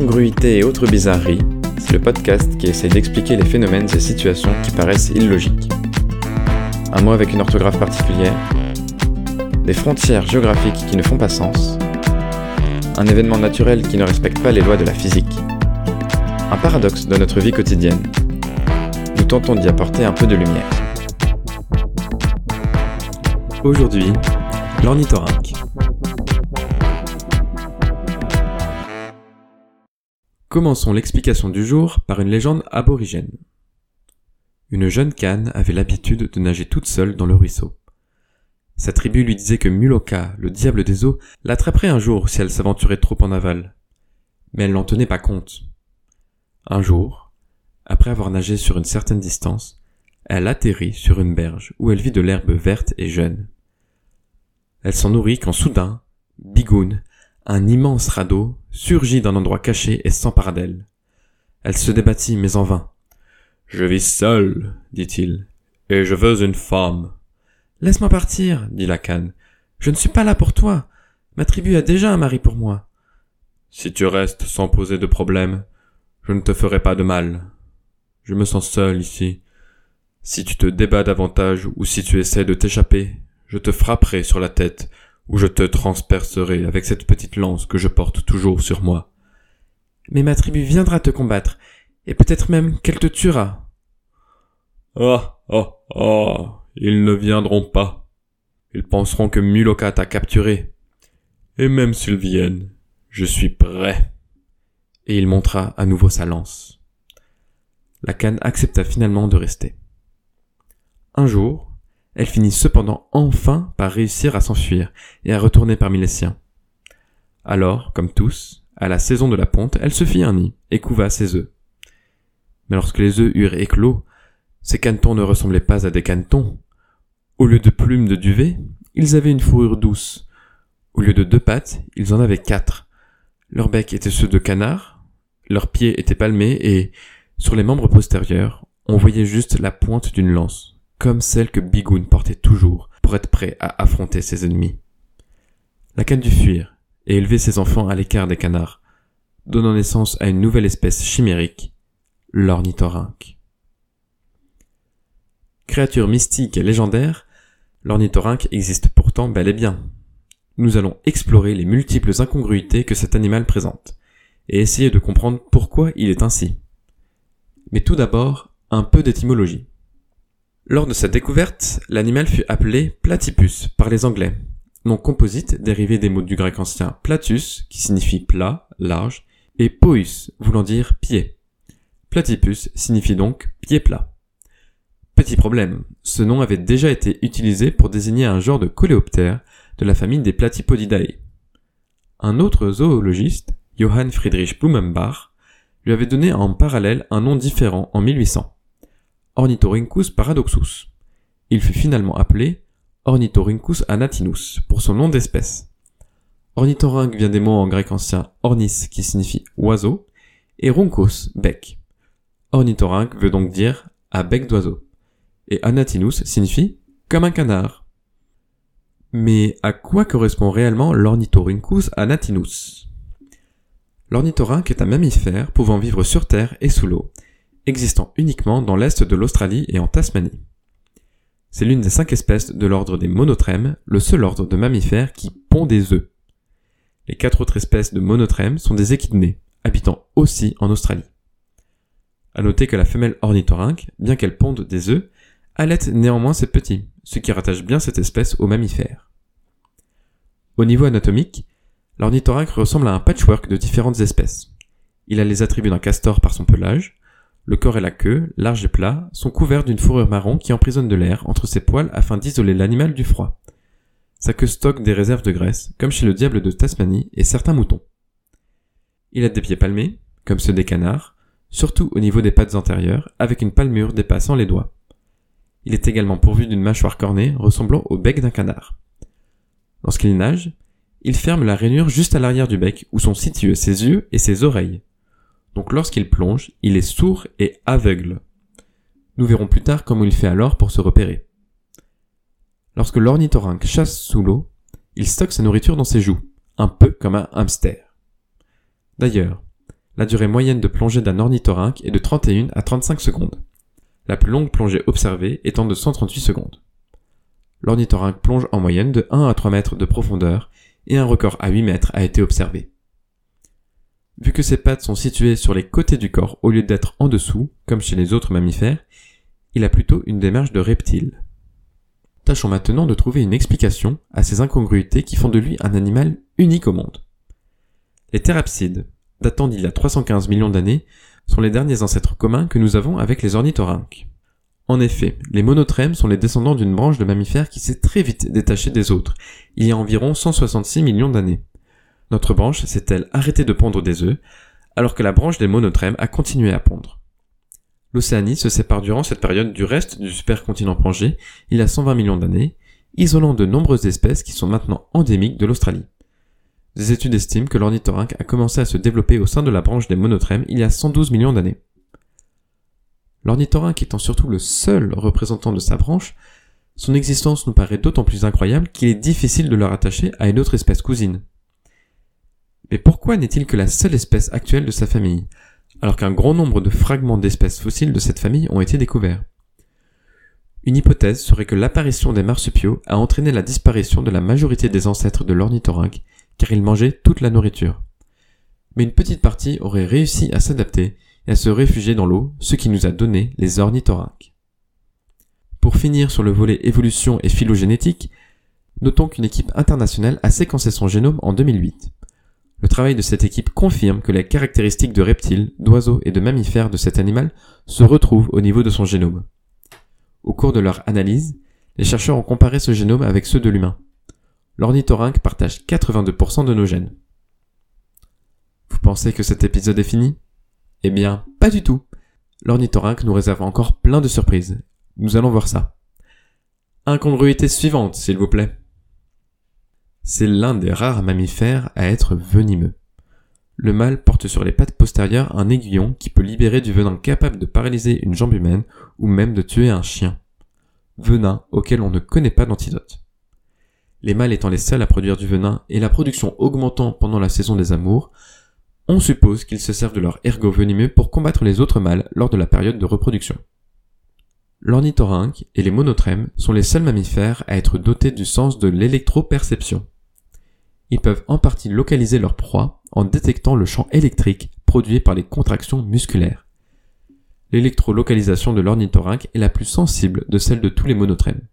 Incongruité et autres bizarreries, c'est le podcast qui essaie d'expliquer les phénomènes et situations qui paraissent illogiques. Un mot avec une orthographe particulière, des frontières géographiques qui ne font pas sens, un événement naturel qui ne respecte pas les lois de la physique, un paradoxe de notre vie quotidienne. Nous tentons d'y apporter un peu de lumière. Aujourd'hui, l'ornithorynque. Commençons l'explication du jour par une légende aborigène. Une jeune canne avait l'habitude de nager toute seule dans le ruisseau. Sa tribu lui disait que Muloka, le diable des eaux, l'attraperait un jour si elle s'aventurait trop en aval. Mais elle n'en tenait pas compte. Un jour, après avoir nagé sur une certaine distance, elle atterrit sur une berge où elle vit de l'herbe verte et jeune. Elle s'en nourrit quand soudain, Bigoun, un immense radeau surgit d'un endroit caché et s'empara d'elle. Elle se débattit, mais en vain. Je vis seul, dit-il, et je veux une femme. Laisse-moi partir, dit la canne. Je ne suis pas là pour toi. Ma tribu a déjà un mari pour moi. Si tu restes sans poser de problème, je ne te ferai pas de mal. Je me sens seul ici. Si tu te débats davantage ou si tu essaies de t'échapper, je te frapperai sur la tête ou je te transpercerai avec cette petite lance que je porte toujours sur moi. Mais ma tribu viendra te combattre, et peut-être même qu'elle te tuera. Ah, ah, ah, ils ne viendront pas. Ils penseront que Muloka t'a capturé. Et même s'ils viennent, je suis prêt. Et il montra à nouveau sa lance. La canne accepta finalement de rester. Un jour, elle finit cependant enfin par réussir à s'enfuir et à retourner parmi les siens. Alors, comme tous, à la saison de la ponte, elle se fit un nid et couva ses œufs. Mais lorsque les œufs eurent éclos, ces canetons ne ressemblaient pas à des canetons. Au lieu de plumes de duvet, ils avaient une fourrure douce. Au lieu de deux pattes, ils en avaient quatre. Leurs becs étaient ceux de canard, leurs pieds étaient palmés et, sur les membres postérieurs, on voyait juste la pointe d'une lance comme celle que Bigoun portait toujours pour être prêt à affronter ses ennemis. La canne dut fuir et élever ses enfants à l'écart des canards, donnant naissance à une nouvelle espèce chimérique, l'ornithorynque. Créature mystique et légendaire, l'ornithorynque existe pourtant bel et bien. Nous allons explorer les multiples incongruités que cet animal présente, et essayer de comprendre pourquoi il est ainsi. Mais tout d'abord, un peu d'étymologie. Lors de sa découverte, l'animal fut appelé platypus par les Anglais, nom composite dérivé des mots du grec ancien platus, qui signifie plat, large, et pous, voulant dire pied. Platypus signifie donc pied plat. Petit problème, ce nom avait déjà été utilisé pour désigner un genre de coléoptère de la famille des Platypodidae. Un autre zoologiste, Johann Friedrich Blumenbach, lui avait donné en parallèle un nom différent en 1800. Ornithorhynchus paradoxus. Il fut finalement appelé Ornithorhynchus anatinus pour son nom d'espèce. Ornithorynque vient des mots en grec ancien ornis qui signifie oiseau et rhynchos bec. Ornithorynque veut donc dire à bec d'oiseau et anatinus signifie comme un canard. Mais à quoi correspond réellement l'Ornithorhynchus anatinus? L'ornithorynque est un mammifère pouvant vivre sur terre et sous l'eau existant uniquement dans l'est de l'Australie et en Tasmanie. C'est l'une des cinq espèces de l'ordre des monotrèmes, le seul ordre de mammifères qui pond des œufs. Les quatre autres espèces de monotrèmes sont des échidnés, habitant aussi en Australie. À noter que la femelle ornithorynque, bien qu'elle ponde des œufs, allaite néanmoins ses petits, ce qui rattache bien cette espèce aux mammifères. Au niveau anatomique, l'ornithorynque ressemble à un patchwork de différentes espèces. Il a les attributs d'un castor par son pelage, le corps et la queue, larges et plats, sont couverts d'une fourrure marron qui emprisonne de l'air entre ses poils afin d'isoler l'animal du froid. Sa queue stocke des réserves de graisse, comme chez le diable de Tasmanie et certains moutons. Il a des pieds palmés, comme ceux des canards, surtout au niveau des pattes antérieures, avec une palmure dépassant les doigts. Il est également pourvu d'une mâchoire cornée ressemblant au bec d'un canard. Lorsqu'il nage, il ferme la rainure juste à l'arrière du bec où sont situés ses yeux et ses oreilles. Donc lorsqu'il plonge, il est sourd et aveugle. Nous verrons plus tard comment il fait alors pour se repérer. Lorsque l'ornithorynque chasse sous l'eau, il stocke sa nourriture dans ses joues, un peu comme un hamster. D'ailleurs, La durée moyenne de plongée d'un ornithorynque est de 31 à 35 secondes. La plus longue plongée observée étant de 138 secondes. L'ornithorynque plonge en moyenne de 1 à 3 mètres de profondeur et un record à 8 mètres a été observé. Vu que ses pattes sont situées sur les côtés du corps au lieu d'être en dessous, comme chez les autres mammifères, il a plutôt une démarche de reptile. Tâchons maintenant de trouver une explication à ces incongruités qui font de lui un animal unique au monde. Les thérapsides, datant d'il y a 315 millions d'années, sont les derniers ancêtres communs que nous avons avec les ornithorynques. En effet, les monotrèmes sont les descendants d'une branche de mammifères qui s'est très vite détachée des autres, il y a environ 166 millions d'années. Notre branche s'est-elle arrêtée de pondre des œufs, alors que la branche des monotrèmes a continué à pondre? L'Océanie se sépare durant cette période du reste du supercontinent Pangée, il y a 120 millions d'années, isolant de nombreuses espèces qui sont maintenant endémiques de l'Australie. Des études estiment que l'ornithorynque a commencé à se développer au sein de la branche des monotrèmes il y a 112 millions d'années. L'ornithorynque étant surtout le seul représentant de sa branche, son existence nous paraît d'autant plus incroyable qu'il est difficile de le rattacher à une autre espèce cousine. Mais pourquoi n'est-il que la seule espèce actuelle de sa famille, alors qu'un grand nombre de fragments d'espèces fossiles de cette famille ont été découverts? Une hypothèse serait que l'apparition des marsupiaux a entraîné la disparition de la majorité des ancêtres de l'ornithorynque, car ils mangeaient toute la nourriture. Mais une petite partie aurait réussi à s'adapter et à se réfugier dans l'eau, ce qui nous a donné les ornithorynques. Pour finir sur le volet évolution et phylogénétique, notons qu'une équipe internationale a séquencé son génome en 2008. Le travail de cette équipe confirme que les caractéristiques de reptiles, d'oiseaux et de mammifères de cet animal se retrouvent au niveau de son génome. Au cours de leur analyse, les chercheurs ont comparé ce génome avec ceux de l'humain. L'ornithorynque partage 82% de nos gènes. Vous pensez que cet épisode est fini? Eh bien, pas du tout. L'ornithorynque nous réserve encore plein de surprises. Nous allons voir ça. Incongruité suivante, s'il vous plaît c'est l'un des rares mammifères à être venimeux. Le mâle porte sur les pattes postérieures un aiguillon qui peut libérer du venin capable de paralyser une jambe humaine ou même de tuer un chien. Venin auquel on ne connaît pas d'antidote. Les mâles étant les seuls à produire du venin et la production augmentant pendant la saison des amours, on suppose qu'ils se servent de leur ergot venimeux pour combattre les autres mâles lors de la période de reproduction. L'ornithorynque et les monotrèmes sont les seuls mammifères à être dotés du sens de l'électroperception. Ils peuvent en partie localiser leur proie en détectant le champ électrique produit par les contractions musculaires. L'électrolocalisation de l'ornithorynque est la plus sensible de celle de tous les monotrèmes.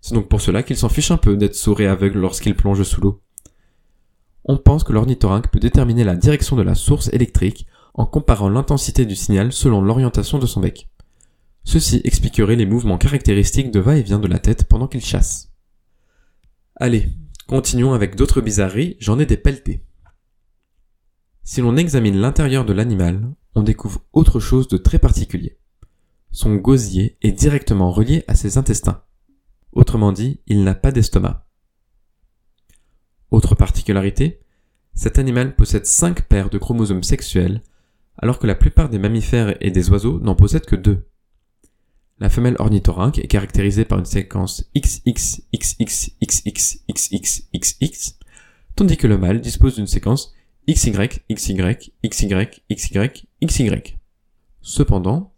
C'est donc pour cela qu'il s'en fiche un peu d'être sourd et aveugle lorsqu'il plonge sous l'eau. On pense que l'ornithorynque peut déterminer la direction de la source électrique en comparant l'intensité du signal selon l'orientation de son bec. Ceci expliquerait les mouvements caractéristiques de va-et-vient de la tête pendant qu'il chasse. Allez, continuons avec d'autres bizarreries, j'en ai des pelletés. Si l'on examine l'intérieur de l'animal, on découvre autre chose de très particulier. Son gosier est directement relié à ses intestins. Autrement dit, il n'a pas d'estomac. Autre particularité, cet animal possède 5 paires de chromosomes sexuels, alors que la plupart des mammifères et des oiseaux n'en possèdent que deux. La femelle ornithorynque est caractérisée par une séquence XXXXXXXXXX, tandis que le mâle dispose d'une séquence XYXYXYXYXY. Cependant,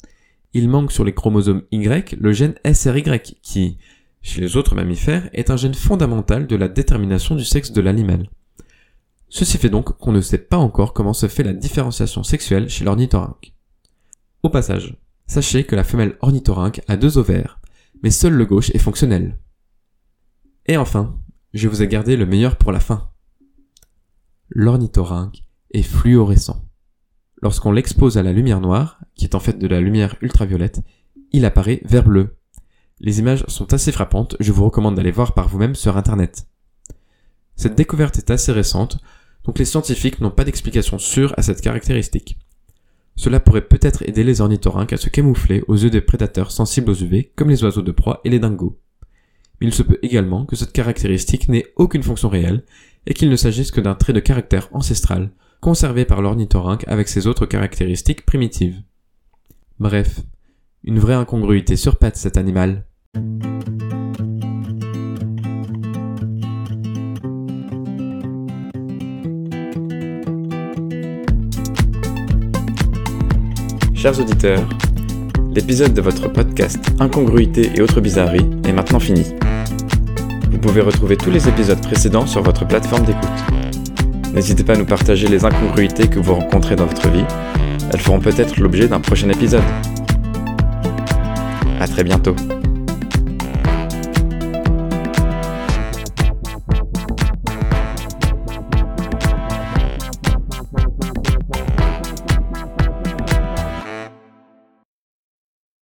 il manque sur les chromosomes Y le gène SRY qui, chez les autres mammifères, est un gène fondamental de la détermination du sexe de l'animal. Ceci fait donc qu'on ne sait pas encore comment se fait la différenciation sexuelle chez l'ornithorynque. Au passage, Sachez que la femelle ornithorynque a deux ovaires, mais seul le gauche est fonctionnel. Et enfin, je vous ai gardé le meilleur pour la fin. L'ornithorynque est fluorescent. Lorsqu'on l'expose à la lumière noire, qui est en fait de la lumière ultraviolette, il apparaît vert bleu. Les images sont assez frappantes, je vous recommande d'aller voir par vous-même sur internet. Cette découverte est assez récente, donc les scientifiques n'ont pas d'explication sûre à cette caractéristique. Cela pourrait peut-être aider les ornithorynques à se camoufler aux yeux des prédateurs sensibles aux UV comme les oiseaux de proie et les dingos. Mais il se peut également que cette caractéristique n'ait aucune fonction réelle et qu'il ne s'agisse que d'un trait de caractère ancestral conservé par l'ornithorynque avec ses autres caractéristiques primitives. Bref, une vraie incongruité sur patte cet animal. Chers auditeurs, l'épisode de votre podcast Incongruité et autres bizarreries est maintenant fini. Vous pouvez retrouver tous les épisodes précédents sur votre plateforme d'écoute. N'hésitez pas à nous partager les incongruités que vous rencontrez dans votre vie. Elles feront peut-être l'objet d'un prochain épisode. A très bientôt.